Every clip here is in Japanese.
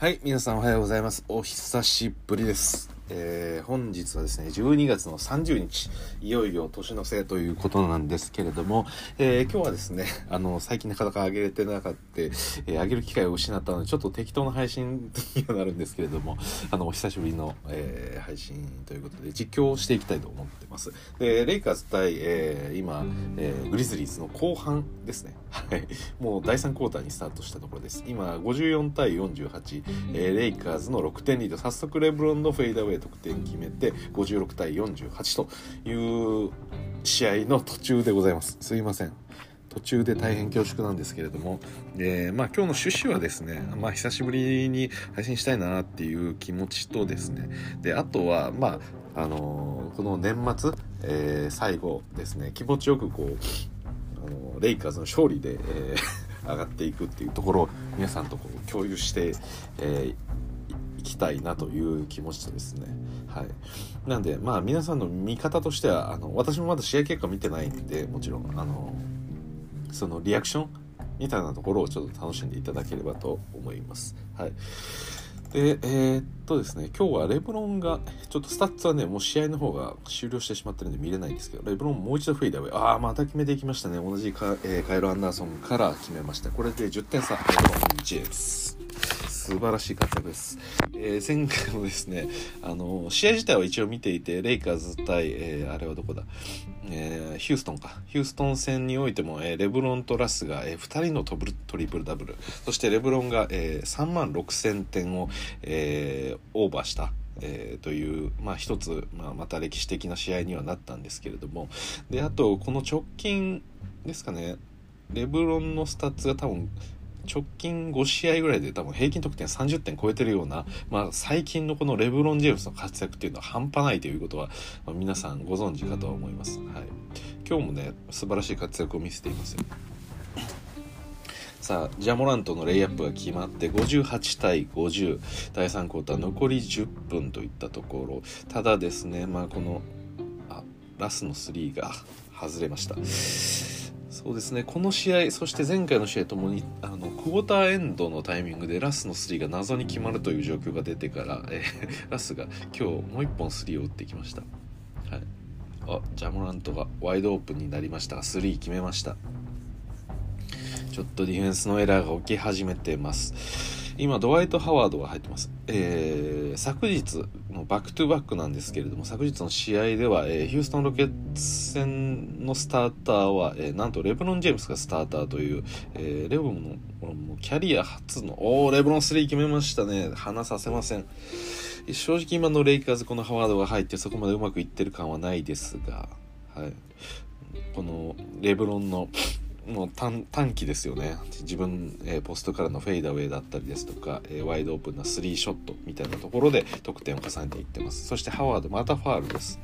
はい、皆さんおはようございます。お久しぶりです。えー本日はですね、12月の30日、いよいよ年の瀬ということなんですけれども、えー今日はですね、あの、最近なかなか上げれてなかった、えー上げる機会を失ったので、ちょっと適当な配信にはなるんですけれども、あの、お久しぶりの、えー配信ということで、実況をしていきたいと思ってます。で、レイカーズ対、えー今、えーグリズリーズの後半ですね。はい。もう第3クォーターにスタートしたところです。今、54対48、えーレイカーズの6点リード。早速、レブロンのフェイダーウェイ得点決めて、56対48という試合の途中でございます。すいません。途中で大変恐縮なんですけれども、えーまあ今日の趣旨はですね、まあ久しぶりに配信したいなっていう気持ちとですね、で、あとは、まあ、あのーこの年末、えー最後ですね、気持ちよくこう、あのレイカーズの勝利で、え 上がっていくっていうところを皆さんとこう共有して、えーいきたいなという気持ちとですねはい。なんでまあ皆さんの見方としてはあの私もまだ試合結果見てないんでもちろんあのそのリアクションみたいなところをちょっと楽しんでいただければと思います。はい。でえーっとですね今日はレブロンがちょっとスタッツはねもう試合の方が終了してしまってるんで見れないんですけどレブロンもう一度フェイダーウェイ。ああまた決めていきましたね。同じカ,、えーカイル・アンダーソンから決めました。これで10点差レブロン・ジェームス素晴らしい活躍です、えー前回もですねあの試合自体は一応見ていてレイカーズ対、えーあれはどこだ、えーヒューストンか。ヒューストン戦においても、えーレブロンとラスが、え2人のトトリプルダブル。そしてレブロンが、えー3万6000点を、えーオーバーしたえーという、まあ、一つ、まあ、また歴史的な試合にはなったんですけれども。であとこの直近ですかね。レブロンのスタッツが多分直近5試合ぐらいで多分平均得点30点超えてるような、まあ、最近のこのレブロン・ジェームスの活躍っていうのは半端ないということは、まあ皆さんご存知かとは思います、はい、今日もね素晴らしい活躍を見せていますよ。さあジャモラントのレイアップが決まって58対50第3クォーター残り10分といったところ。ただですねまあこのあラスの3が外れました。そうですね。この試合そして前回の試合ともにあのクォーターエンドのタイミングでラスの3が謎に決まるという状況が出てから、えー ラスが今日もう1本3を打ってきました、はい、あジャムラントがワイドオープンになりました。が3決めました。ちょっとディフェンスのエラーが起き始めてます。今ドワイト・ハワードが入ってます、えー昨日のバックトゥバックなんですけれども昨日の試合では、えーヒューストン・ロケッツ戦のスターターは、えーなんとレブロン・ジェームスがスターターという、えレブロンのキャリア初のおーレブロン3決めましたね。離させません。正直今のレイカーズこのハワードが入ってそこまでうまくいってる感はないですが、はい、このレブロンのもう単単騎ですよね。自分、えーポストからのフェイダーウェイだったりですとか、えーワイドオープンなスリーショットみたいなところで得点を重ねていってます。そしてハワードまたファールです、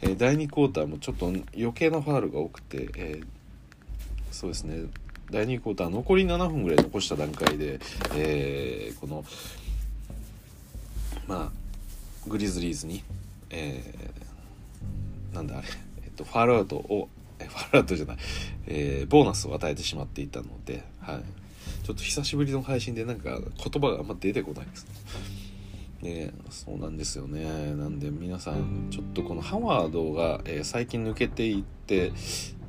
えー第2クォーターもちょっと余計なファールが多くて、えーそうですね。第2クォーター残り7分ぐらい残した段階で、えーこのまあグリズリーズに、えーなんだあれ、えっと、ファールアウトを ファールアウトじゃない、えーボーナスを与えてしまっていたので、はい、ちょっと久しぶりの配信でなんか言葉があんま出てこないです。ねそうなんですよね。なんで皆さんちょっとこのハワードが、えー最近抜けていって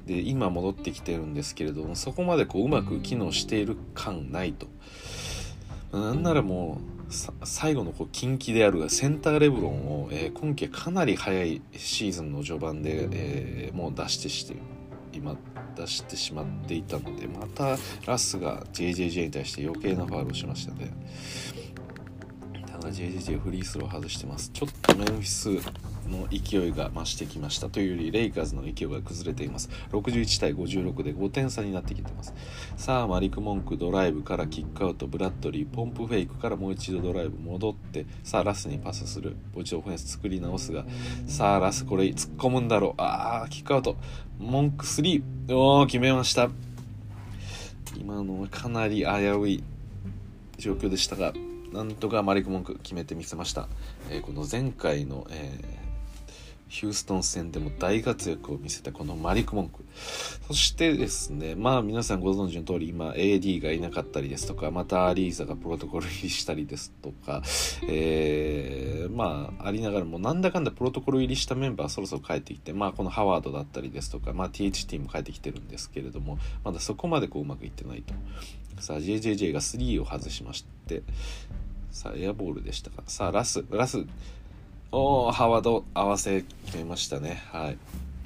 で今戻ってきてるんですけれどもそこまでこううまく機能している感ないと。なんならもう最後のこう近畿であるセンターレブロンを、えー今季かなり早いシーズンの序盤で、えーもう出してして今出してしまっていたのでまたラスが JJJ に対して余計なファウルをしましたね。JJJ フリースロー外してます。ちょっとメンフィスの勢いが増してきましたというよりレイカーズの勢いが崩れています。61対56で5点差になってきてます。さあマリク・モンクドライブからキックアウトブラッドリーポンプフェイクからもう一度ドライブ戻ってさあラスにパスする。もう一度オフェンス作り直すがさあラスこれ突っ込むんだろう。あーキックアウト。モンク3おー決めました。今のはかなり危うい状況でしたがなんとかマリック・モンク決めてみせました、えーこの前回の、えーヒューストン戦でも大活躍を見せたこのマリック・モンクそしてですねまあ皆さんご存知の通り今 AD がいなかったりですとかまたアリーザがプロトコル入りしたりですとか、えー、まあありながらもなんだかんだプロトコル入りしたメンバーそろそろ帰ってきてまあこのハワードだったりですとかまあ THT も帰ってきてるんですけれどもまだそこまでこううまくいってないと。さあ JJJ が3を外しましてさあエアボールでしたか。さあラスラス。おおハワード合わせ決めましたね。はい。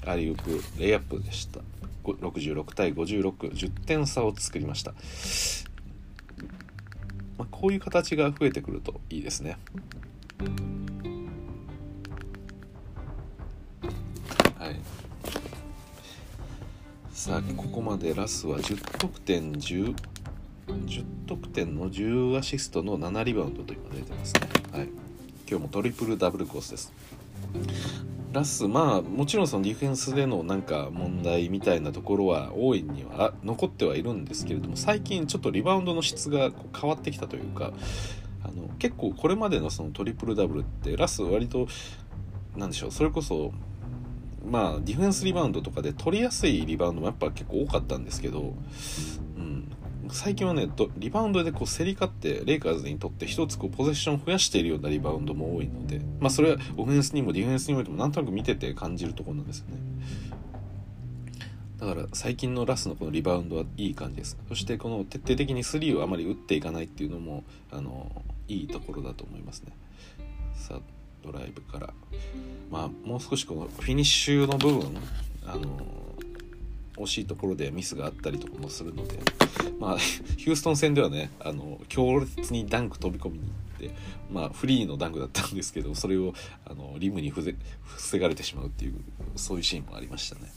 アリウープレイアップでした。66対5610点差を作りました、まあ、こういう形が増えてくるといいですね。はい。さあここまでラスは10得点10 10得点の10アシストの7リバウンドと今出てますね。はい。今日もトリプルダブルコースです。ラスまあもちろんそのディフェンスでのなんか問題みたいなところは大いには残ってはいるんですけれども最近ちょっとリバウンドの質が変わってきたというかあの結構これまでのそのトリプルダブルってラス割となんでしょうそれこそまあディフェンスリバウンドとかで取りやすいリバウンドもやっぱ結構多かったんですけど、最近はねリバウンドでこう競り勝ってレイカーズにとって一つこうポゼッションを増やしているようなリバウンドも多いのでまあそれはオフェンスにもディフェンスにおいてもなんとなく見てて感じるところなんですよね。だから最近のラスのこのリバウンドはいい感じです。そしてこの徹底的にスリーをあまり打っていかないっていうのもあのいいところだと思いますね。さあドライブから。まあもう少しこのフィニッシュの部分あの惜しいところでミスがあったりとかもするので、まあ、ヒューストン戦ではねあの強烈にダンク飛び込みに行って、まあ、フリーのダンクだったんですけどそれをあのリムに防がれてしまうっていうそういうシーンもありましたね。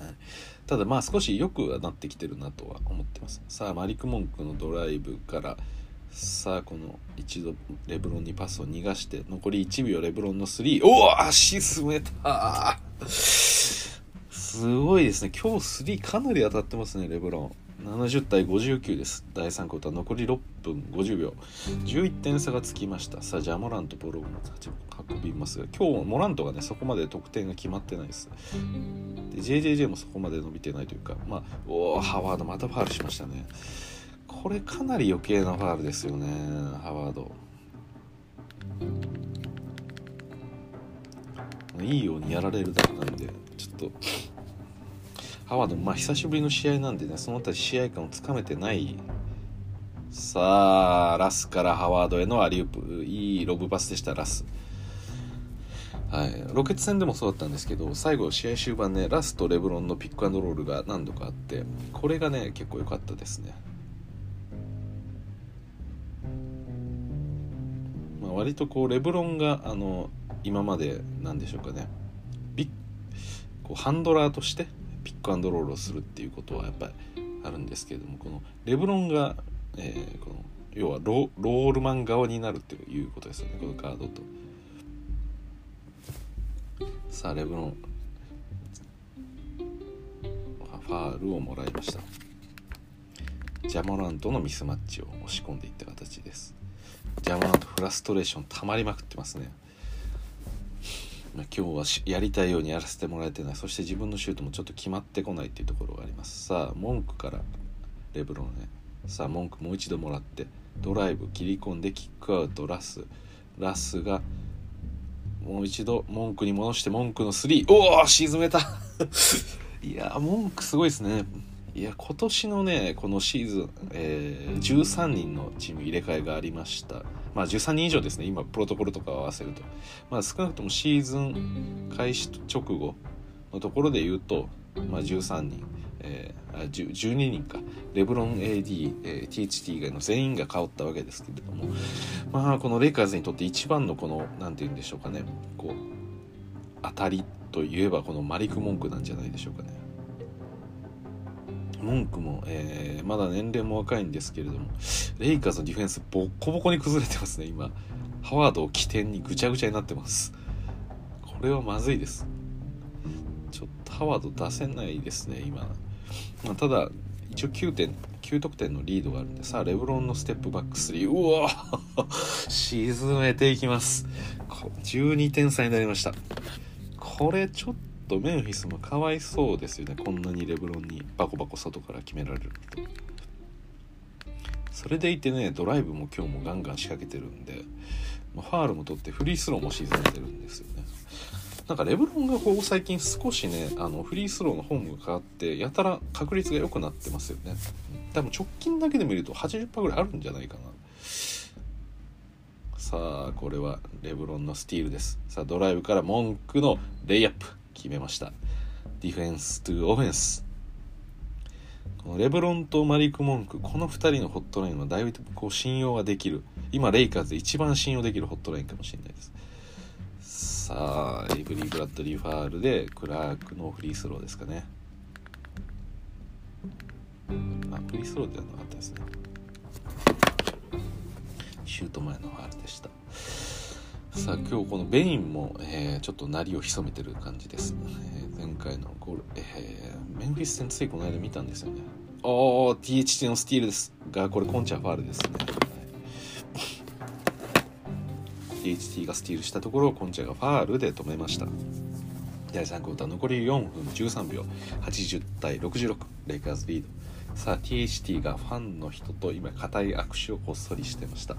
はい、ただまあ少し良くはなってきてるなとは思ってます。さあマリク・モンクのドライブからさあこの一度レブロンにパスを逃がして残り1秒レブロンの3おお足進めたすごいですね。今日3かなり当たってますねレブロン。70対59です。第3クォーター。残り6分50秒。11点差がつきました。さあジャモラントボロも運びますが今日モラントがねそこまで得点が決まってないです。で JJJ もそこまで伸びてないというかまあおおハワードまたファールしましたね。これかなり余計なファールですよねハワード。いいようにやられるだけなんでちょっとハワードまあ久しぶりの試合なんでねその辺り試合感をつかめてない。さあラスからハワードへのアリウープ。いいロブパスでしたラス。はい、ロケッツ戦でもそうだったんですけど最後試合終盤ねラスとレブロンのピックアンドロールが何度かあってこれがね結構良かったですね、まあ、割とこうレブロンがあの今まで何でしょうかね。ビこうハンドラーとしてックアンドロールをするっていうことはやっぱりあるんですけれどもこのレブロンが、えー、この要はロールマン側になるっていうことですよね。このカードと。さあレブロン。ファールをもらいました。ジャマラントのミスマッチを押し込んでいった形です。ジャマラントフラストレーション溜まりまくってますね。今日はやりたいようにやらせてもらえてない。そして自分のシュートもちょっと決まってこないっていうところがあります。さあ文句からレブロンねさあ文句もう一度もらってドライブ切り込んでキックアウトラス。ラスがもう一度文句に戻して文句の3おお沈めた。いや文句すごいですね。いや今年のねこのシーズン、えー、13人のチーム入れ替えがありました。まあ13人以上ですね今プロトコルとか合わせると。まあ少なくともシーズン開始直後のところで言うと、まあ、13人、えー、12人か。レブロン AD、えー、THT 以外の全員が変わったわけですけれども。まあこのレイカーズにとって一番のこの何て言うんでしょうかね。こう当たりといえばこのマリク・モンクなんじゃないでしょうかね。文句も、えー、まだ年齢も若いんですけれども、レイカーズのディフェンスボッコボコに崩れてますね、今。ハワードを起点にぐちゃぐちゃになってます。これはまずいです。ちょっとハワード出せないですね、今。まあ、ただ、一応9点、9得点のリードがあるんで、さあ、レブロンのステップバック3、うわ 沈めていきます。12点差になりました。これちょっとメンフィスもかわいそうですよね。こんなにレブロンにバコバコ外から決められるとそれでいてねドライブも今日もガンガン仕掛けてるんでファールも取ってフリースローも沈めてるんですよね。なんかレブロンがこう最近少しねあのフリースローのホームが変わってやたら確率が良くなってますよね。多分直近だけで見ると80%ぐらいあるんじゃないかな。さあこれはレブロンのスティールです。さあドライブからモンクのレイアップ。決めました。 defense to offense このレブロンとマリック・モンクこの2人のホットラインはだいぶこう信用ができる。今レイカーズで一番信用できるホットラインかもしれないです。さあエイブリー・ブラッドリー・ファールでクラークのフリースローですかね。あフリースローではなかったですね。シュート前のファールでした。さあ今日このベインも、えー、ちょっと鳴りを潜めてる感じです、えー、前回のゴール、えー、メンフィス戦ついこの間見たんですよね。おー THT のスティールです。がこれコンチャファールですね、はい、THT がスティールしたところをコンチャがファールで止めました。第3クォーター残り4分13秒。80対66レイカーズリード。さあ THT がファンの人と今固い握手をこっそりしてました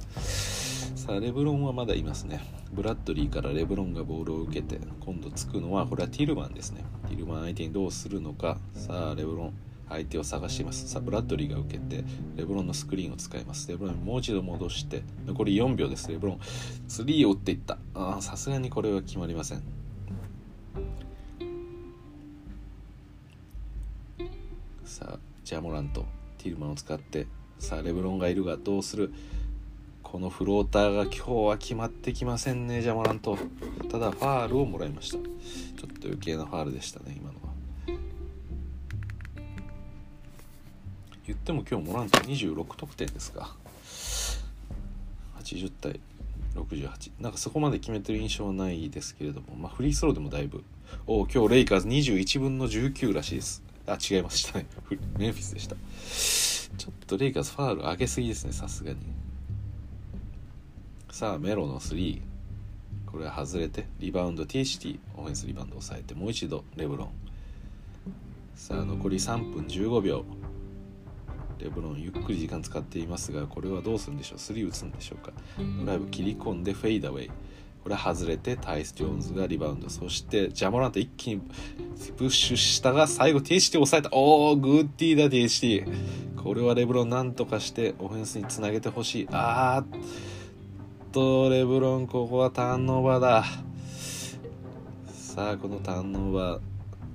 さあレブロンはまだいますね。ブラッドリーからレブロンがボールを受けて今度つくのはこれはティルマンですね。ティルマン相手にどうするのか。さあレブロン相手を探します。さあブラッドリーが受けてレブロンのスクリーンを使います。レブロンもう一度戻して残り4秒です。レブロン3を打っていった。あさすがにこれは決まりません。さあジャモラントティルマンを使ってさあレブロンがいるがどうするこのフローターが今日は決まってきませんねジャモラント。ただファールをもらいました。ちょっと余計なファールでしたね今のは。言っても今日モラント26得点ですか。80対68なんかそこまで決めてる印象はないですけれども、まあ、フリースローでもだいぶ。お今日レイカーズ21分の19らしいです。あ、違いましたね。メンフィスでした。ちょっとレイカーズファール上げすぎですね、さすがに。さあ、メロの3。これは外れて、リバウンド THT、オフェンスリバウンドを抑えて、もう一度レブロン。さあ、残り3分15秒。レブロンゆっくり時間使っていますが、これはどうするんでしょう ?3 打つんでしょうか？ドライブ切り込んでフェイダウェイ。これは外れてタイス・ジョーンズがリバウンドそしてジャモラント一気にプッシュしたが最後 THT 抑えたおーグッディーだ THT これはレブロンなんとかしてオフェンスにつなげてほしいあーとレブロンここはターンオーバーだ。さあこのターンオーバー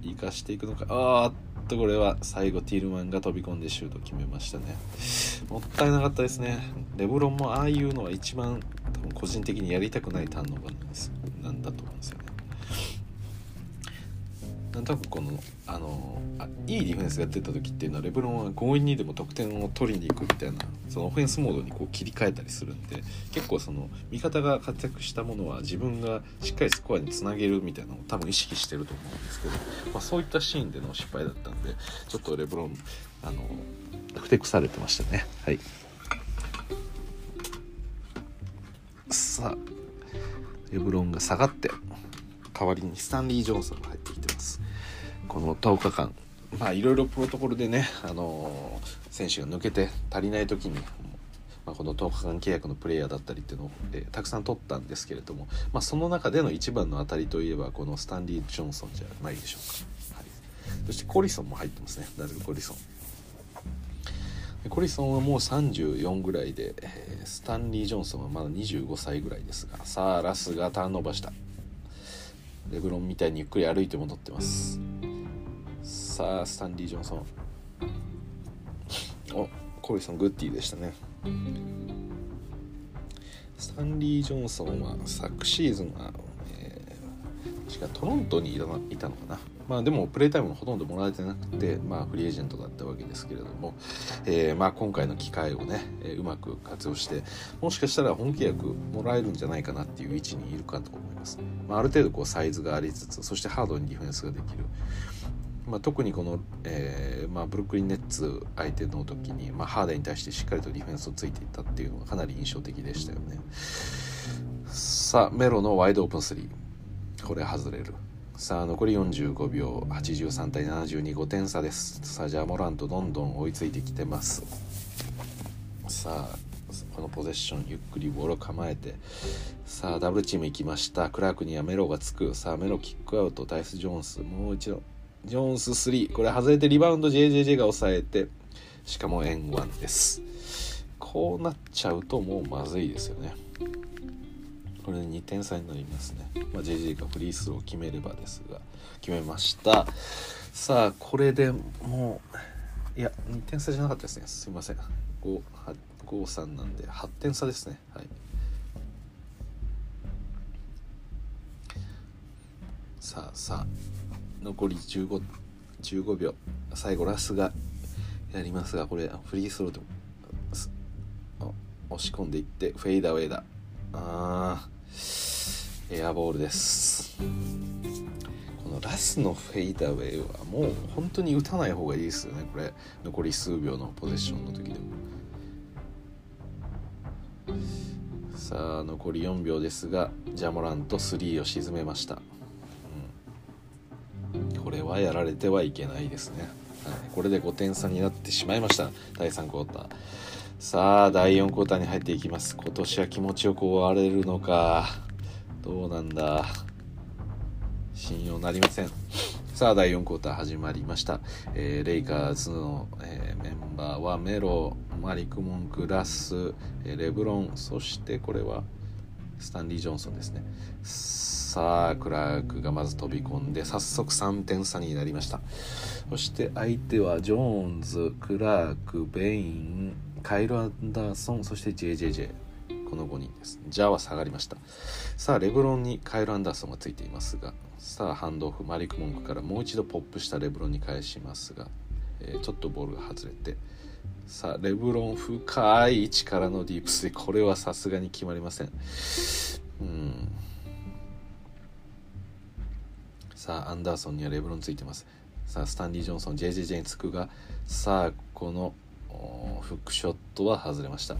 生かしていくのか。あーっとこれは最後ティールマンが飛び込んでシュート決めましたね。もったいなかったですね。レブロンもああいうのは一番多分個人的にやりたくないターンオーバーなんです。なんだと思うんですよね。なんとなくこのあのあいいディフェンスが出た時っていうのはレブロンは強引にでも得点を取りに行くみたいなそのオフェンスモードにこう切り替えたりするんで結構その味方が活躍したものは自分がしっかりスコアにつなげるみたいなのを多分意識してると思うんですけど、まあ、そういったシーンでの失敗だったんでちょっとレブロンあのふてくされてましたね。はい。さあレブロンが下がって代わりにスタンリー・ジョンソンが入ってきてます。この10日間。まあいろいろプロトコルでね、あの、選手が抜けて足りない時に、まあ、この10日間契約のプレイヤーだったりっていうのを、え、たくさん取ったんですけれども、まあ、その中での一番の当たりといえばこのスタンリー・ジョンソンじゃないでしょうか、はい、そしてコリソンも入ってますね。ダルコリソン。コリソンはもう34ぐらいで、え、スタンリー・ジョンソンはまだ25歳ぐらいですがさあラスがターンオーバーした。レブロンみたいにゆっくり歩いて戻ってます。さあスタンリー・ジョンソン。おコリソングッディでしたね。スタンリー・ジョンソンは昨シーズンは、えー、確かトロントにいたのかな。まあでもプレータイムもほとんどもらえてなくて、まあ、フリーエージェントだったわけですけれども、えー、まあ今回の機会をね、えー、うまく活用してもしかしたら本契約もらえるんじゃないかなっていう位置にいるかと思います、まあ、ある程度こうサイズがありつつそしてハードにディフェンスができる、まあ、特にこの、えーまあ、ブルックリン・ネッツ相手の時に、まあ、ハーデンに対してしっかりとディフェンスをついていったっていうのがかなり印象的でしたよね。さあメロのワイドオープン3これ外れる。さあ残り45秒。83対725点差です。さあジャモラントどんどん追いついてきてます。さあこのポゼッションゆっくりボールを構えて。さあダブルチーム行きました。クラークにはメロがつく。さあメロキックアウト。タイス・ジョーンスもう一度。ジョーンス3これ外れてリバウンド JJJ が抑えてしかも円1です。こうなっちゃうともうまずいですよね。これで2点差になりますね、まあ、JJ がフリースローを決めればですが。決めました。さあこれでもういや2点差じゃなかったですね。すいません。553なんで8点差ですね。はい。さあさあ。残り15 15秒。最後ラスがやりますがこれフリースローで押し込んでいってフェイダーウェイだあエアボールです。このラスのフェイダーウェイはもう本当に打たない方がいいですよねこれ。残り数秒のポゼッションの時でも。さあ残り4秒ですがジャモラント3を沈めました、はやられてはいけないですね、はい、これで5点差になってしまいました。第3クォーター。さあ第4クォーターに入っていきます。今年は気持ちよく終われるのか。どうなんだ。信用なりません。さあ第4クォーター始まりました、えー、レイカーズの、えー、メンバーはメロマリク・モンクラス、えー、レブロン。そしてこれはスタンリー・ジョンソンですね。さあクラークがまず飛び込んで早速3点差になりました。そして相手はジョーンズクラークベインカイル・アンダーソンそして JJJ この5人です。ジャーは下がりました。さあレブロンにカイル・アンダーソンがついていますがさあハンドオフマリック・モンクからもう一度ポップしたレブロンに返しますが、えー、ちょっとボールが外れてさあレブロン深い位置からのディープスでこれはさすがに決まりません。うん。さあアンダーソンにはレブロンついてます。さあスタンディ・ジョンソン JJJ につくがさあこのフックショットは外れました。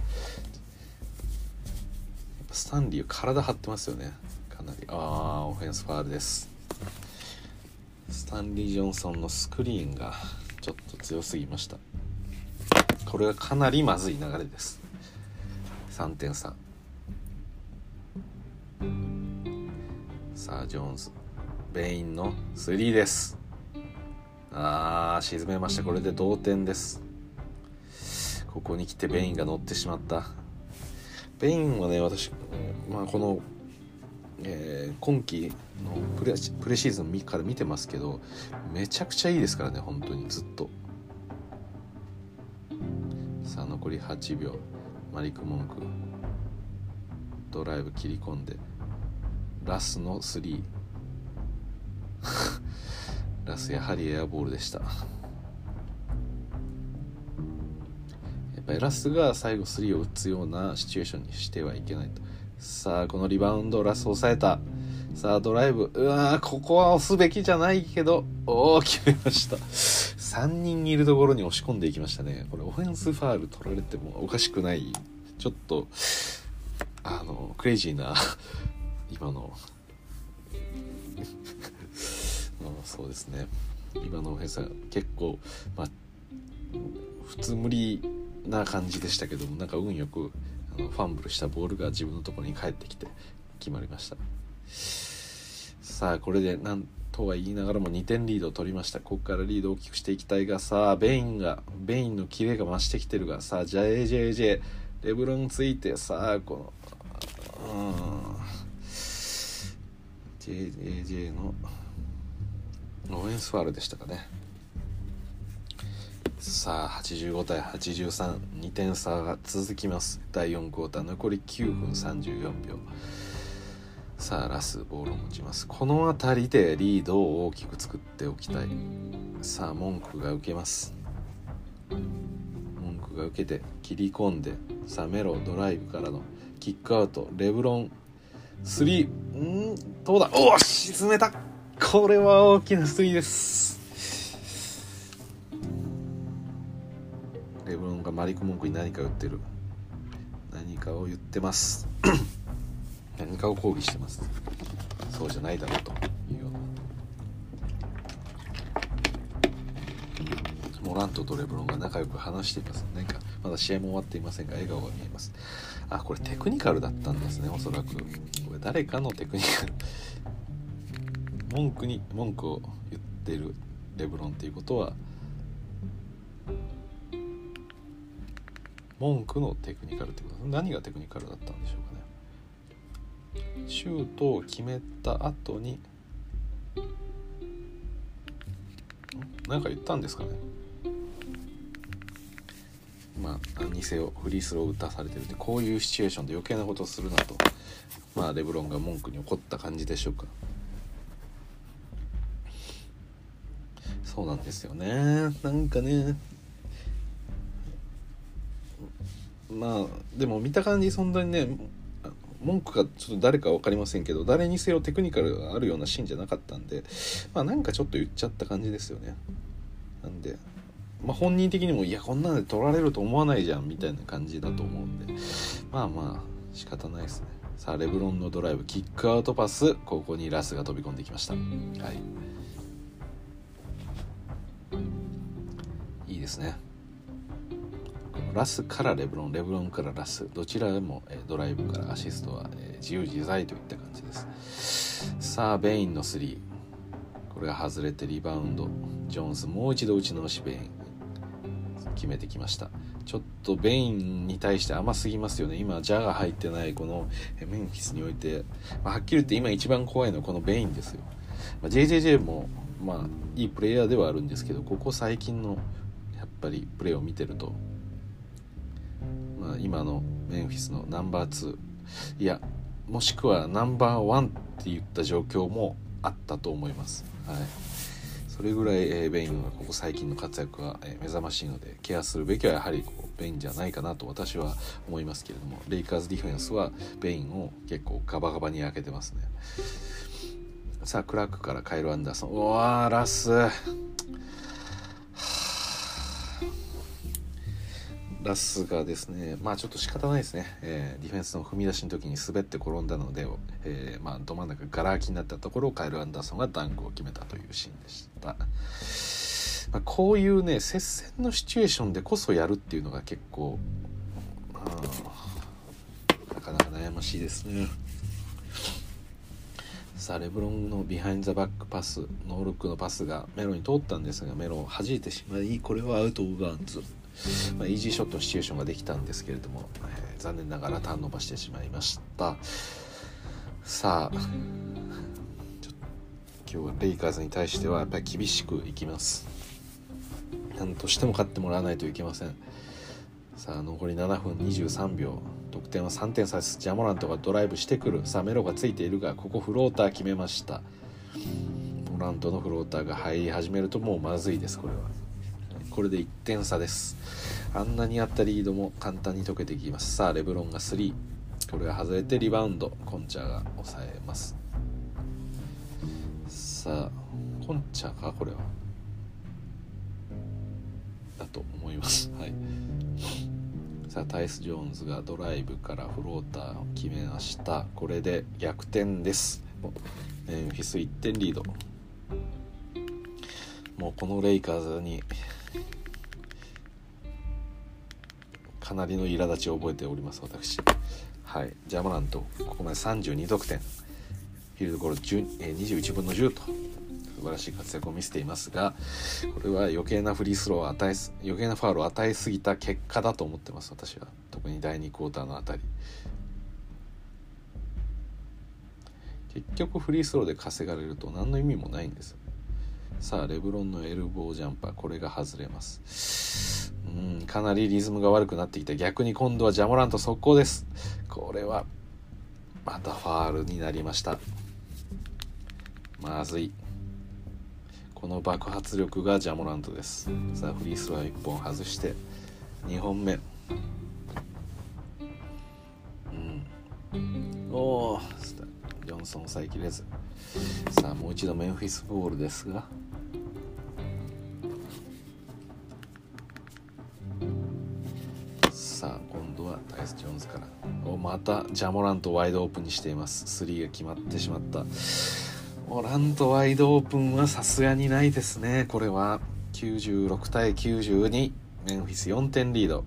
スタンリー体張ってますよね。かなり。ああオフェンスファールです。スタンリー・ジョンソンのスクリーンがちょっと強すぎました。これはかなりまずい流れです。3点差。さあジョーンズ。ベインの3です。あー沈めました。これで同点です。ここに来てベインが乗ってしまった。ベインはね私、まあ、この、えー、今季のプレプレシーズンから見てますけどめちゃくちゃいいですからね本当に。ずっと。残り8秒。マリク・モンクドライブ切り込んで。ラスの3 ラスやはりエアボールでした。やっぱエラスが最後3を打つようなシチュエーションにしてはいけないと。さあこのリバウンドラス抑えた。さあドライブ。うわここは押すべきじゃないけど。おお決めました。3人いるところに押し込んでいきましたね。これオフェンスファール取られてもおかしくない。ちょっとあのクレイジーな今の。そうですね。今のオフェンスは結構まあ普通無理な感じでしたけどもなんか運よくあのファンブルしたボールが自分のところに帰ってきて決まりました。さあこれでなんとは言いながらも2点リードを取りました。ここからリードを大きくしていきたいがさあベインがベインのキレが増してきてるがさあ JJJ レブロンついてさあこのうん JJJ のオフェンスファールでしたかね。さあ85対832点差が続きます。第4クォーター残り9分34秒。さあラスボールを持ちます。この辺りでリードを大きく作っておきたい。さあ文句が受けます。文句が受けて切り込んでさあメロドライブからのキックアウト。レブロン3んどうだ？おお沈めた。これは大きな3です。がマリク文句に何か言ってる。何かを言ってます何かを抗議してます。そうじゃないだろうと。いうような。モラントとレブロンが仲良く話しています。なんかまだ試合も終わっていませんが笑顔が見えます。あこれテクニカルだったんですねおそらく。これ誰かのテクニカル。文句に文句を言ってるレブロンっていうことは文句のテクニカルってこと何がテクニカルだったんでしょうかね。シュートを決めた後に何か言ったんですかね。まあにせよフリースロー打たされてるってこういうシチュエーションで余計なことをするなと。まあレブロンが文句に怒った感じでしょうか。そうなんですよね。なんかね。まあでも見た感じそんなにね文句がちょっと誰か分かりませんけど誰にせよテクニカルがあるようなシーンじゃなかったんでまあなんかちょっと言っちゃった感じですよね。なんで、まあ、本人的にもいやこんなんで取られると思わないじゃんみたいな感じだと思うんで。まあまあ仕方ないですね。さあレブロンのドライブキックアウトパスここにラスが飛び込んできました。はい。いいですね。ラスからレブロンレブロンからラスどちらでも、えドライブからアシストは、え自由自在といった感じです。さあベインの3これが外れてリバウンド。ジョーンズもう一度打ち直しベイン決めてきました。ちょっとベインに対して甘すぎますよね。今ジャが入ってないこのメンフィスにおいて、まあ、はっきり言って今一番怖いのはこのベインですよ、まあ、JJJ もまあいいプレイヤーではあるんですけどここ最近のやっぱりプレーを見てると今のメンフィスのナンバー2いやもしくはナンバーワンって言った状況もあったと思います。はい。それぐらい、えー、ベインはここ最近の活躍は、えー、目覚ましいのでケアするべきはやはりこうベインじゃないかなと私は思いますけれどもレイカーズディフェンスはベインを結構ガバガバに開けてますね。さあクラックからカイル・アンダーソン。うわーラスラスがですねまあちょっと仕方ないですね、えー、ディフェンスの踏み出しの時に滑って転んだので、えー、まあ、ど真ん中がら空きになったところをカエル・アンダーソンがダンクを決めたというシーンでした、まあ、こういうね接戦のシチュエーションでこそやるっていうのが結構、なかなか悩ましいですね。さあレブロンの behind the back pass ノールックのパスがメロに通ったんですがメロを弾いてしまいこれは out of bounds。まあ、イージーショットのシチュエーションができたんですけれども、えー、残念ながらターンオーバーしてしまいました。さあ今日はレイカーズに対してはやっぱり厳しくいきます。何としても勝ってもらわないといけません。さあ残り7分23秒。得点は3点差です。ジャモラントがドライブしてくる。さあメロがついているがここフローター決めました。モラントのフローターが入り始めるともうまずいですこれは。これで1点差です。あんなにあったリードも簡単に解けていきます。さあレブロンが3これが外れてリバウンドコンチャが抑えます。さあコンチャかこれは。だと思います。はい。さあタイス・ジョーンズがドライブからフローターを決めました。これで逆転です。メンフィス1点リード。もうこのレイカーズにかなりの苛立ちを覚えております私。はい。ジャマラントここまで32得点。フィールドゴール、21分の10と素晴らしい活躍を見せていますがこれは余計なフリースローを与え余計なファウルを与えすぎた結果だと思ってます私は。特に第2クォーターのあたり。結局フリースローで稼がれると何の意味もないんです。さあレブロンのエルボージャンパーこれが外れます。うんかなりリズムが悪くなってきて逆に今度はジャモラント速攻です。これはまたファールになりました。まずい。この爆発力がジャモラントです。さあフリースロー1本外して2本目。うん。おおジョンソン抑えきれず。さあもう一度メンフィスボールですが。またジャモラントワイドオープンにしています。3が決まってしまった。モラントワイドオープンはさすがにないですね。これは。96対92メンフィス4点リード。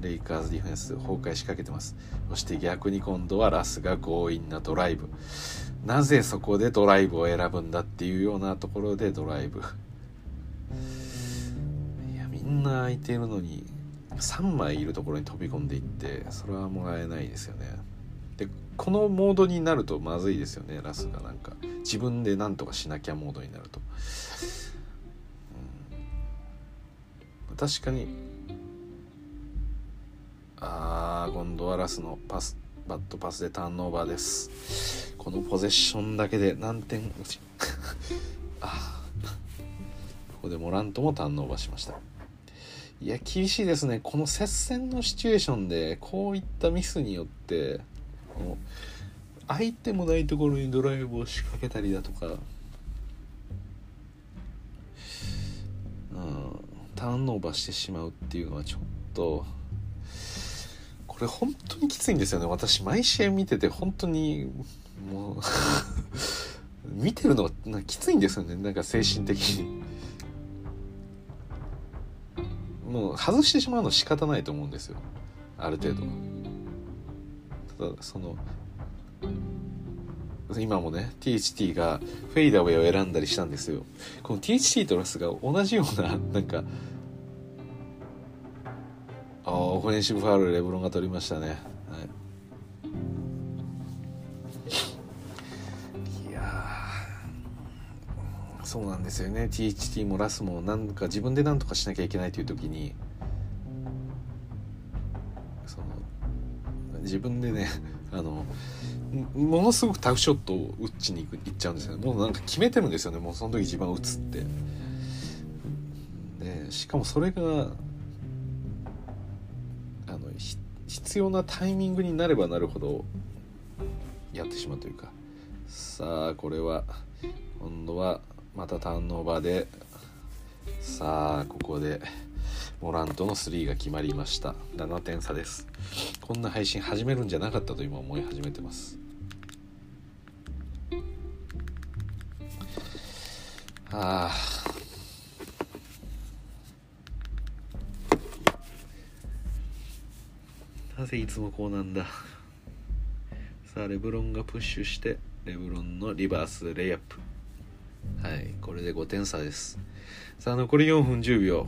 レイカーズディフェンス崩壊しかけてます。そして逆に今度はラスが強引なドライブ。なぜそこでドライブを選ぶんだっていうようなところでドライブ。いやみんな空いてるのに。3枚いるところに飛び込んでいってそれはもらえないですよね。でこのモードになるとまずいですよねラスが。なんか自分で何とかしなきゃモードになると、うん、確かに。あー今度はラスのパスバットパスでターンオーバーです。このポゼッションだけで何点 あここでモラントもターンオーバーしました。いや厳しいですね。この接戦のシチュエーションでこういったミスによって相手もないところにドライブを仕掛けたりだとか、うん、ターンオーバーしてしまうっていうのはちょっとこれ本当にきついんですよね。私毎試合見てて本当にもう 見てるのがきついんですよね。なんか精神的に。もう外してしまうの仕方ないと思うんですよ。ある程度ただその今もね THT がフェイダーウェイを選んだりしたんですよ。この THT とラスが同じような なんかああオフェンシブファウルレブロンが取りましたね、そうなんですよね。THT もラスもなんか自分で何とかしなきゃいけないという時にその自分でね あのものすごくタフショットを打ちに行く行っちゃうんですよね。もうなんか決めてるんですよね。もうその時一番打つって。でしかもそれがあの必要なタイミングになればなるほどやってしまうというか。さあこれは今度はまたターンオーバーで。さあここでモラントの3が決まりました。7点差です。こんな配信始めるんじゃなかったと今思い始めてます。ああ。なぜいつもこうなんだ。さあレブロンがプッシュしてレブロンのリバースレイアップ。はいこれで5点差です。さあ残り4分10秒。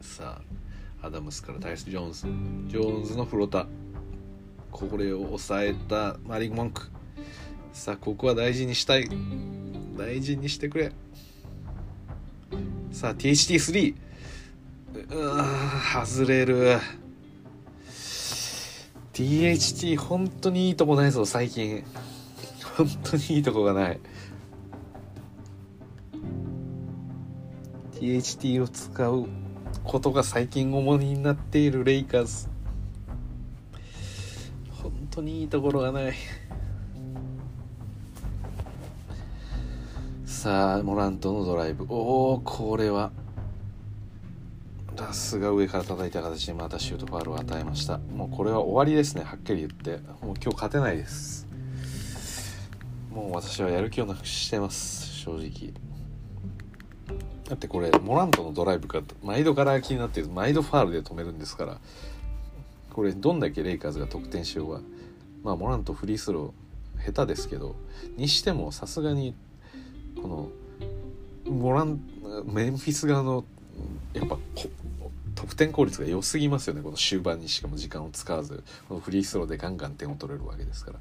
さあアダムスからタイス・ジョーンズ。ジョーンズのフロータ。これを抑えたマリン・モンク。さあここは大事にしたい。大事にしてくれ。さあ THT3 うわ外れる。THT 本当にいいとこないぞ最近。本当にいいとこがない。THT を使うことが最近主になっているレイカーズ。本当にいいところがない。さあモラントのドライブ。おおこれは。ラスが上から叩いた形でまたシュートファウルを与えました。もうこれは終わりですね。はっきり言って。もう今日勝てないです。もう私はやる気をなくしてます。正直。だってこれモラントのドライブが毎度ガラ空きになって毎度ファールで止めるんですから。これどんだけレイカーズが得点しようが。まあモラントフリースロー下手ですけど。にしてもさすがにこのモランメンフィス側のやっぱ得点効率が良すぎますよねこの終盤にしかも時間を使わずこのフリースローでガンガン点を取れるわけですから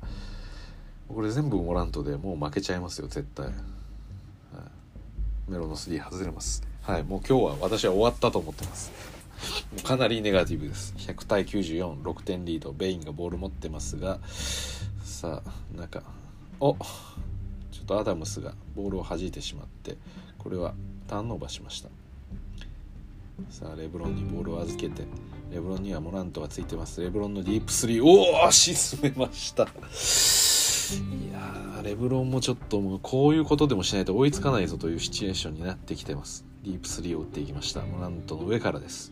これ全部モラントでもう負けちゃいますよ絶対。メロの3外れます。はい、もう今日は私は終わったと思ってます。かなりネガティブです。100対94、6点リード、ベインがボール持ってますが、さあ、なんか、おちょっとアダムスがボールを弾いてしまって、これはターンオーバーしました。さあ、レブロンにボールを預けて、レブロンにはモラントがついてます。レブロンのディープスリー、おお沈めました。いやレブロンもちょっともうこういうことでもしないと追いつかないぞというシチュエーションになってきてますディープスリーを打っていきましたモラントの上からです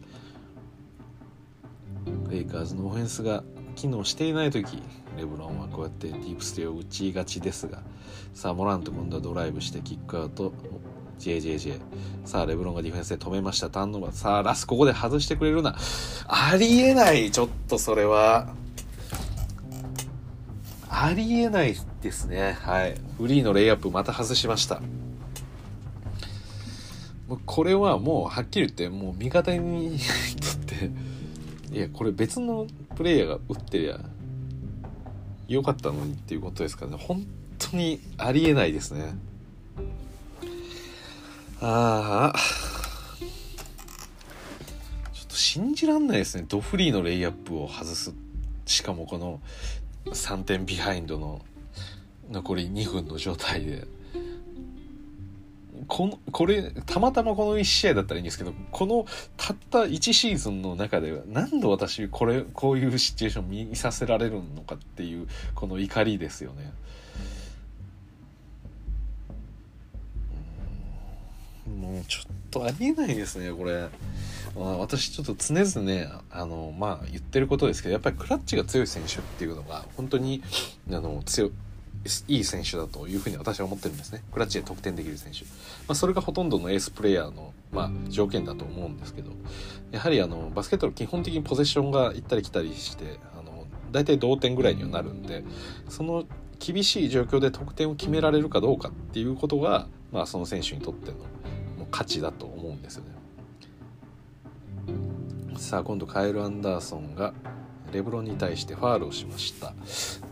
レイカーズのオフェンスが機能していない時レブロンはこうやってディープステイを打ちがちですがさあモラント今度はドライブしてキックアウト JJJ さあレブロンがディフェンスで止めました。ターンオーバーさあラスここで外してくれるな。ありえない。ちょっとそれは。ありえないですね。はい。フリーのレイアップまた外しました。これはもうはっきり言ってもう味方にとっていやこれ別のプレイヤーが打ってりゃよかったのにっていうことですからね。本当にありえないですね。ああちょっと信じらんないですね。ドフリーのレイアップを外す。しかもこの3点ビハインドの残り2分の状態で。このこれたまたまこの1試合だったらいいんですけどこのたった1シーズンの中で何度私これこういうシチュエーション見させられるのかっていうこの怒りですよね。もちょっとありえないですねこれ。まあ、私ちょっと常々ねあのまあ言ってることですけどやっぱりクラッチが強い選手っていうのが本当にあの強いい選手だというふうに私は思ってるんですねクラッチで得点できる選手、まあ、それがほとんどのエースプレーヤーの、まあ、条件だと思うんですけどやはりあのバスケットの基本的にポゼッションが行ったり来たりしてあの大体同点ぐらいにはなるんでその厳しい状況で得点を決められるかどうかっていうことが、まあ、その選手にとっての価値だと思うんですよね。さあ今度カエル・アンダーソンがレブロンに対してファールをしました。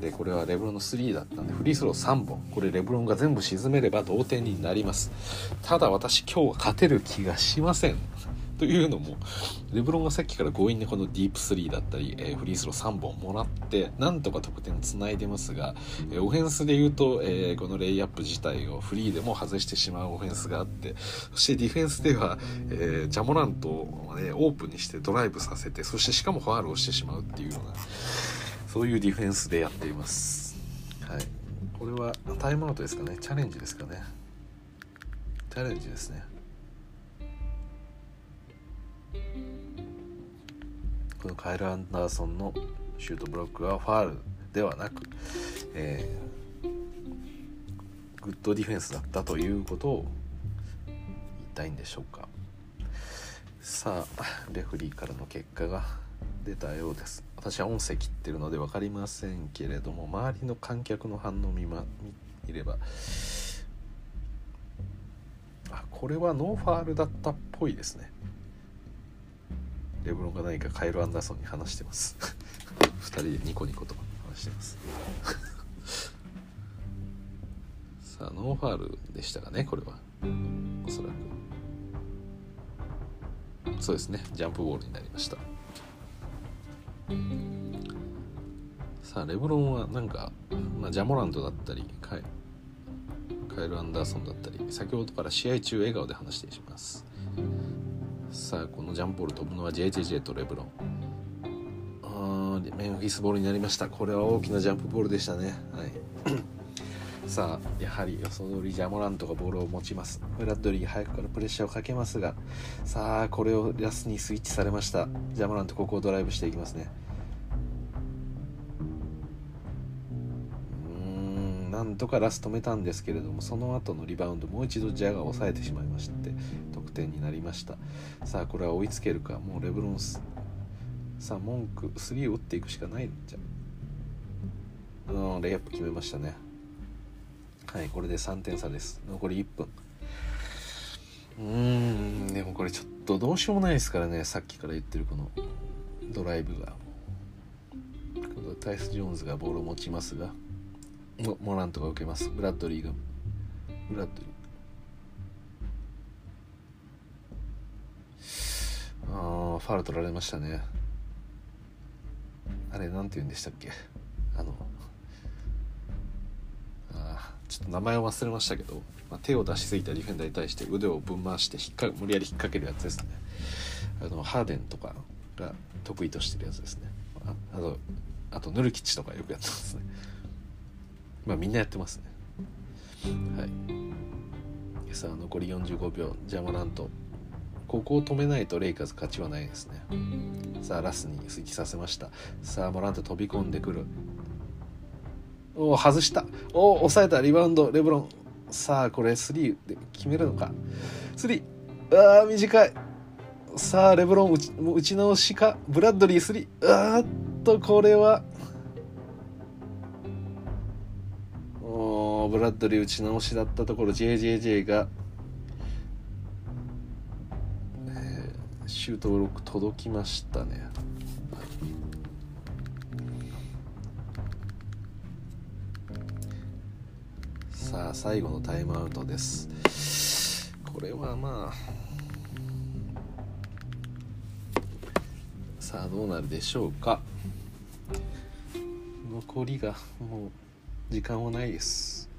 でこれはレブロンの3だったんでフリースロー3本。これレブロンが全部沈めれば同点になります。ただ私今日は勝てる気がしません。というのもレブロンがさっきから強引にこのディープ3だったり、えー、フリースロー3本もらってなんとか得点つないでますが、えー、オフェンスで言うと、えー、このレイアップ自体をフリーでも外してしまうオフェンスがあってそしてディフェンスでは、えジャモラントを、ね、オープンにしてドライブさせてそしてしかもファールをしてしまうっていうようなそういうディフェンスでやっています。はい、これはタイムアウトですかね？チャレンジですかね？チャレンジですね。このカエル・アンダーソンのシュートブロックはファールではなく、えー、good defense だったということを言いたいんでしょうか。さあレフリーからの結果が出たようです。私は音声切ってるので分かりませんけれども周りの観客の反応を見,、ま、見ればあこれはノーファールだったっぽいですね。レブロンが何かカイル・アンダーソンに話してます。2人でニコニコと話してます。さあノーファールでしたかねこれは。おそらく。そうですね。ジャンプボールになりました。さあレブロンはなんか、まあ、ジャモラントだったりカイカイル・アンダーソンだったり先ほどから試合中笑顔で話してますさあこのジャンプボール飛ぶのは JJJ とレブロン。あメンフィスボールになりました。これは大きなジャンプボールでしたね。はい。さあやはり予想通りジャモラントがボールを持ちます。ブラッドリー早くからプレッシャーをかけますが。さあこれをラスにスイッチされました。ジャモラントここをドライブしていきますね。なんとかラス止めたんですけれどもその後のリバウンドもう一度ジャガーを抑えてしまいまして。点になりました。さあこれは追いつけるか。もうレブロンスさあ文句3を打っていくしかないじゃ。うんレイアップ決めましたね。はいこれで3点差です。残り1分。うーんでもこれちょっとどうしようもないですからね。さっきから言ってるこのドライブが。タイス・ジョーンズがボールを持ちますが。モラントが受けます。ブラッドリーが。ブラッドリー。ああファウル取られましたね。あれなんて言うんでしたっけ？あのあちょっと名前を忘れましたけど、まあ、手を出しすぎたディフェンダーに対して腕をぶん回して引っか無理やり引っ掛けるやつですね。あのハーデンとかが得意としてるやつですね。ああとあとヌルキッチとかよくやってますね。まあみんなやってますね。はい。さあ残り45秒。ジャマラントここを止めないとレイカーズ勝ちはないですね。さあラスに突きさせました。さあモラント飛び込んでくる。おお外した。おお抑えた。リバウンド。レブロン。さあこれ3で決めるのか。3あー。短い。さあレブロン打ち打ち直しか。ブラッドリー3あー。っとこれは。おーブラッドリー打ち直しだったところ。JJJ が、シュートブロック届きましたね。はいさあ最後のタイムアウトです。これはまあさあどうなるでしょうか。残りがもう時間はないです。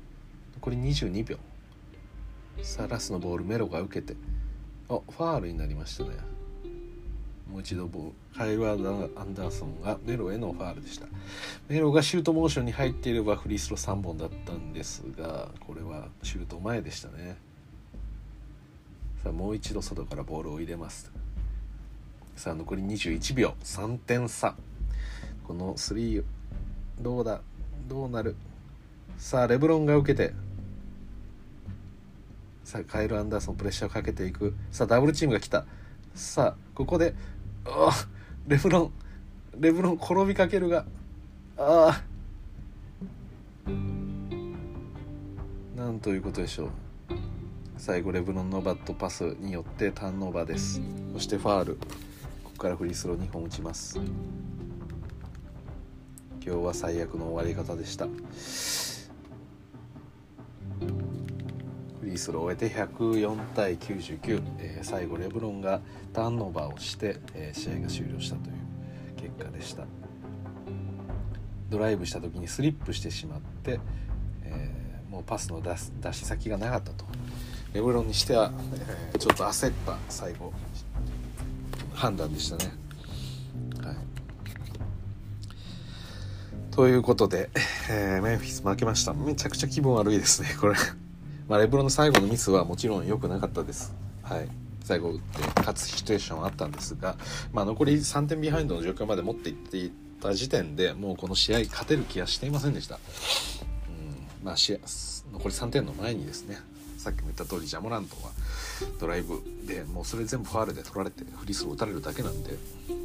残り22秒。さあラスのボールメロが受けて。あファールになりましたね。もう一度ボールカイル・アンダーソンがメロへのファールでした。メロがシュートモーションに入っていればフリースロー3本だったんですがこれはシュート前でしたね。さあもう一度外からボールを入れます。さあ残り21秒。3点差。この3どうだどうなる。さあレブロンが受けて。さあカイル・アンダーソンプレッシャーをかけていく。さあダブルチームが来た。さあここであレブロンレブロン転びかけるがああなんということでしょう。最後レブロンのバットパスによってターンオーバーです。そしてファール。ここからフリースロー2本打ちます。今日は最悪の終わり方でした。フリースローを終えて104対99、えー最後レブロンがターンオーバーをして、えー試合が終了したという結果でしたドライブした時にスリップしてしまって、えーもうパスの出す出し先がなかったとレブロンにしては、えーちょっと焦った最後判断でしたね。はいということで、えーメンフィス負けました。めちゃくちゃ気分悪いですね、これ。まあ、レブロの最後のミスはもちろん良くなかったです。はい。最後打って勝つシチュエーションはあったんですが、まあ、残り3点ビハインドの状況まで持っていっていた時点でもうこの試合勝てる気はしていませんでした。うん、まあ試合、残り3点の前にですね、さっきも言った通りジャモラントはドライブでもうそれ全部ファールで取られてフリースロー打たれるだけなんで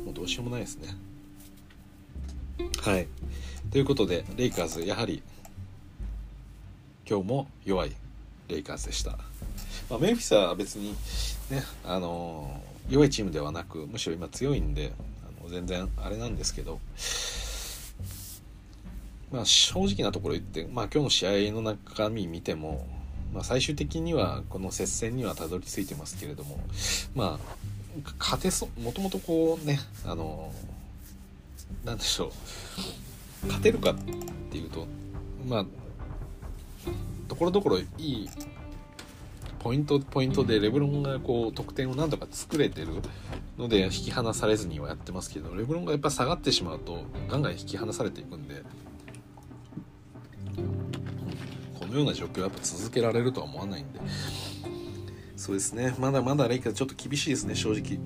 もうどうしようもないですね。はい。ということで、レイカーズ、やはり、今日も弱いレイカーズでした。まあ、メンフィスは別に、ね、あのー弱いチームではなく、むしろ今強いんで、あの全然あれなんですけど、まあ、正直なところ言って、まあ、今日の試合の中身見ても、まあ、最終的にはこの接戦にはたどり着いてますけれども、まあ、勝てそう、もともとこうね、あのなんでしょう。勝てるかっていうとまあところどころいいポイントポイントでレブロンがこう得点を何とか作れてるので引き離されずにはやってますけどレブロンがやっぱ下がってしまうとガンガン引き離されていくんでこのような状況はやっぱ続けられるとは思わないんで。そうですね。まだまだレイカーズちょっと厳しいですね正直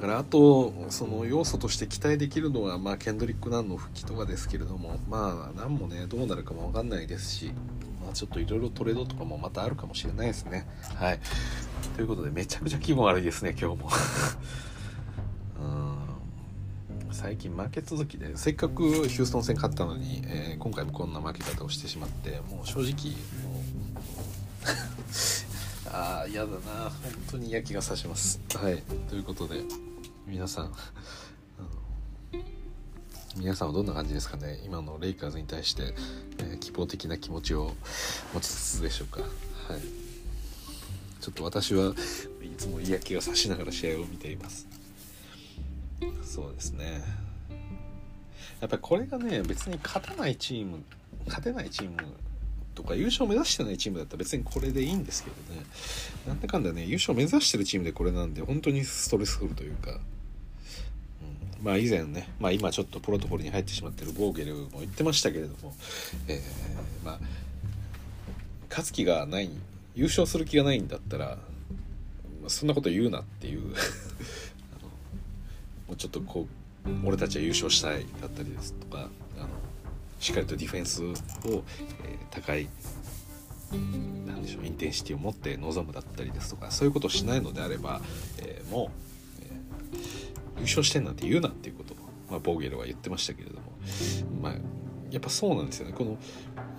だからあとその要素として期待できるのは、まあ、ケンドリック・ナンの復帰とかですけれどもまあナンもねどうなるかも分かんないですし、まあ、ちょっといろいろトレードとかもまたあるかもしれないですね。はい。ということでめちゃくちゃ気分悪いですね今日も。うん。最近負け続きでせっかくヒューストン戦勝ったのに、えー今回もこんな負け方をしてしまってもう正直もう ああ嫌だな。本当に嫌気がさします。はい。ということで。皆さん皆さんはどんな感じですかね？今のレイカーズに対して、えー希望的な気持ちを持ちつつでしょうか？はい。ちょっと私はいつも嫌気がさしながら試合を見ています。そうですね。やっぱりこれがね別に勝たないチーム勝てないチームとか優勝目指してないチームだったら別にこれでいいんですけどね。なんだかんだね優勝目指してるチームでこれなんで本当にストレスフルというか、まあ以前ね、まあ、今ちょっとプロトコルに入ってしまってるボーゲルも言ってましたけれども、えーまあ勝つ気がない優勝する気がないんだったらそんなこと言うなっていう あのもうちょっとこう俺たちは優勝したいだったりですとかあのしっかりとディフェンスを、えー、高いなんでしょうインテンシティを持って臨むだったりですとかそういうことをしないのであれば、えー、もう、優勝してんなんて言うなっていうこと。を、まあ、ボーゲルは言ってましたけれども、まあ、やっぱそうなんですよね。この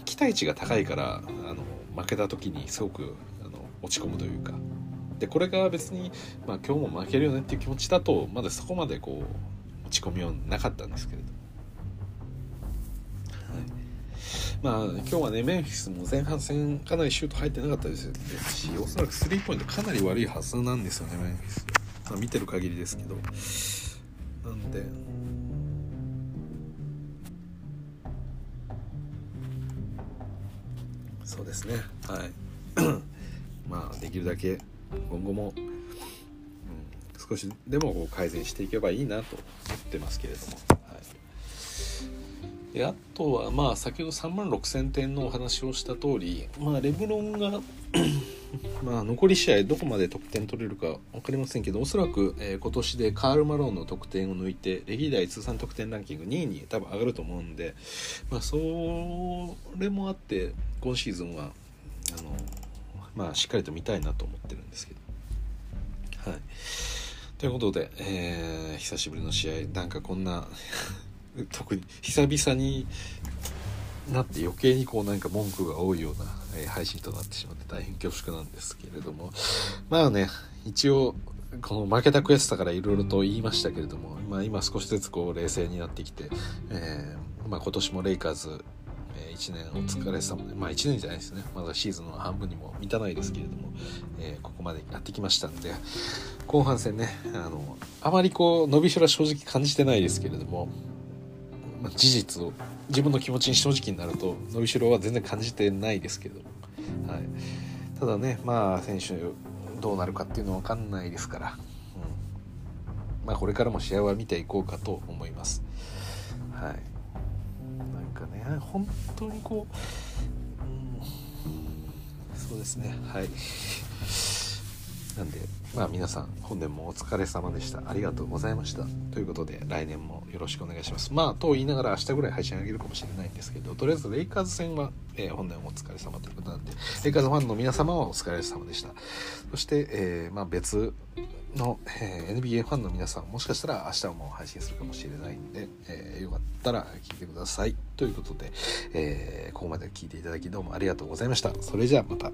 期待値が高いからあの負けた時にすごくあの落ち込むというか。でこれが別に、まあ、今日も負けるよねっていう気持ちだとまだそこまでこう落ち込みはなかったんですけれどまあ今日はねメンフィスも前半戦かなりシュート入ってなかったですしおそらくスリーポイントかなり悪いはずなんですよねメンフィス、まあ、見てる限りですけど。なんで。そうですね。はい。まあできるだけ今後も、うん、少しでもこう改善していけばいいなと思ってますけれども、はい、であとはまあ先ほど3万6,000点のお話をした通り、まあ、レブロンが まあ残り試合どこまで得点取れるか分かりませんけどおそらく、えー、今年でカール・マローンの得点を抜いて歴代通算得点ランキング2位に多分上がると思うんで、まあ、それもあって今シーズンはあのまあしっかりと見たいなと思ってるんですけど。はい、ということで、えー、久しぶりの試合なんかこんな 特に久々になって余計にこうなんか文句が多いような、え、配信となってしまって大変恐縮なんですけれども。まあね一応この負けた悔しさからいろいろと言いましたけれども、まあ、今少しずつこう冷静になってきて、えーまあ、今年もレイカーズ1年お疲れ様でまあ1年じゃないですね。まだシーズンの半分にも満たないですけれども、えー、ここまでやってきましたんで後半戦ねあのあまりこう伸びしろは正直感じてないですけれども、事実を自分の気持ちに正直になると伸びしろは全然感じてないですけど、はい、ただねまあ選手どうなるかっていうのは分かんないですから、うん。まあ、これからも試合は見ていこうかと思います。はい。なんかね本当にこう、うん、そうですね。はい。なんでまあ皆さん本年もお疲れ様でした。ありがとうございました。ということで来年もよろしくお願いします。まあと言いながら明日ぐらい配信あげるかもしれないんですけどとりあえずレイカーズ戦は、えー、本年もお疲れ様ということなんでレイカーズファンの皆様はお疲れ様でした。そして、えー、まあ別の、えー、NBA ファンの皆さんもしかしたら明日も配信するかもしれないんで、えー、よかったら聞いてください。ということで、えー、ここまで聞いていただきどうもありがとうございました。それじゃあまた。